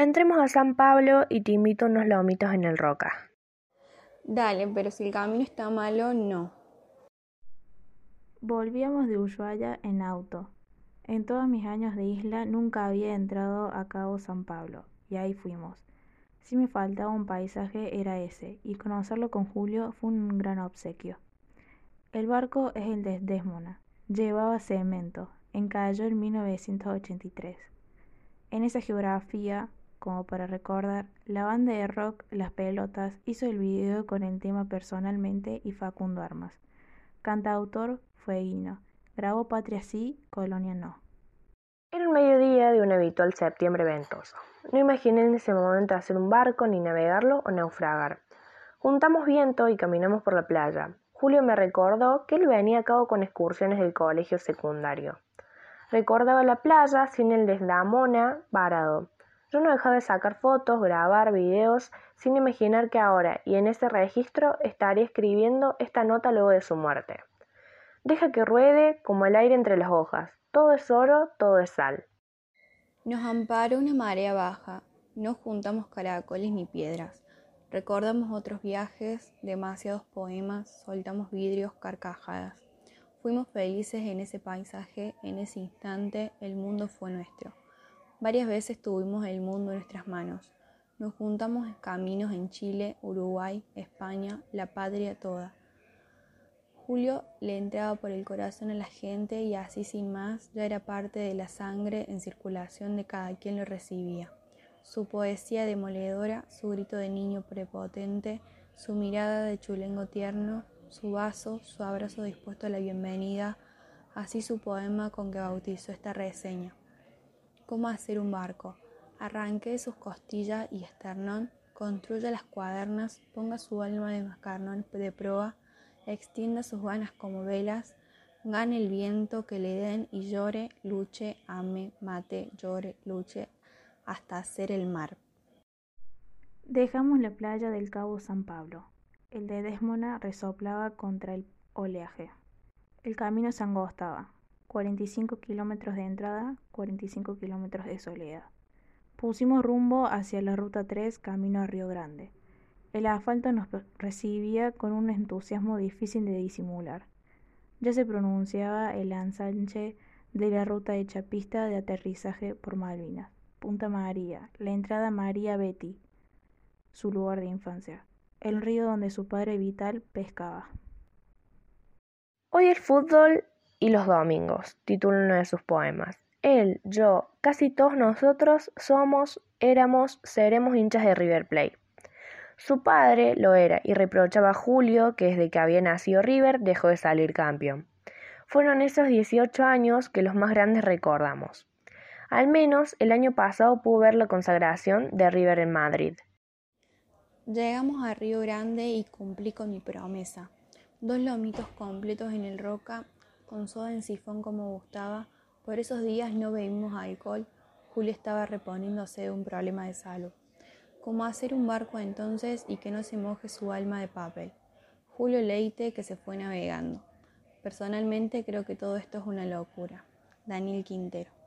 Entremos a San Pablo y te invito unos lomitos en el Roca. Dale, pero si el camino está malo, no. Volvíamos de Ushuaia en auto. En todos mis años de isla nunca había entrado a Cabo San Pablo, y ahí fuimos. Si me faltaba un paisaje era ese, y conocerlo con Julio fue un gran obsequio. El barco es el de Desmona. Llevaba cemento. Encalló en 1983. En esa geografía, como para recordar, la banda de rock Las Pelotas hizo el video con el tema personalmente y Facundo Armas. Cantautor fue Hino. Grabó Patria sí, Colonia no. Era el mediodía de un habitual septiembre ventoso. No imaginé en ese momento hacer un barco, ni navegarlo o naufragar. Juntamos viento y caminamos por la playa. Julio me recordó que él venía a cabo con excursiones del colegio secundario. Recordaba la playa sin el deslamona varado. Yo no dejaba de sacar fotos, grabar videos, sin imaginar que ahora y en ese registro estaría escribiendo esta nota luego de su muerte. Deja que ruede como el aire entre las hojas. Todo es oro, todo es sal. Nos amparó una marea baja. No juntamos caracoles ni piedras. Recordamos otros viajes, demasiados poemas, soltamos vidrios, carcajadas. Fuimos felices en ese paisaje, en ese instante el mundo fue nuestro. Varias veces tuvimos el mundo en nuestras manos. Nos juntamos caminos en Chile, Uruguay, España, la patria toda. Julio le entraba por el corazón a la gente y así sin más ya era parte de la sangre en circulación de cada quien lo recibía. Su poesía demoledora, su grito de niño prepotente, su mirada de chulengo tierno, su vaso, su abrazo dispuesto a la bienvenida, así su poema con que bautizó esta reseña. ¿Cómo hacer un barco? Arranque sus costillas y esternón, construya las cuadernas, ponga su alma de mascarnón de proa, extienda sus ganas como velas, gane el viento que le den y llore, luche, ame, mate, llore, luche, hasta hacer el mar. Dejamos la playa del Cabo San Pablo. El de Desmona resoplaba contra el oleaje. El camino se angostaba. 45 kilómetros de entrada, 45 kilómetros de soledad. Pusimos rumbo hacia la ruta 3, camino a Río Grande. El asfalto nos recibía con un entusiasmo difícil de disimular. Ya se pronunciaba el ensanche de la ruta de chapista de aterrizaje por Malvinas. Punta María, la entrada María Betty, su lugar de infancia, el río donde su padre vital pescaba. Hoy el fútbol y los domingos, titula uno de sus poemas. Él, yo, casi todos nosotros somos, éramos, seremos hinchas de River Plate. Su padre lo era y reprochaba a Julio que desde que había nacido River dejó de salir campeón. Fueron esos 18 años que los más grandes recordamos. Al menos el año pasado pudo ver la consagración de River en Madrid. Llegamos a Río Grande y cumplí con mi promesa. Dos lomitos completos en el Roca, con soda en sifón como gustaba. Por esos días no bebimos alcohol. Julio estaba reponiéndose de un problema de salud cómo hacer un barco entonces y que no se moje su alma de papel. Julio Leite que se fue navegando. Personalmente creo que todo esto es una locura. Daniel Quintero.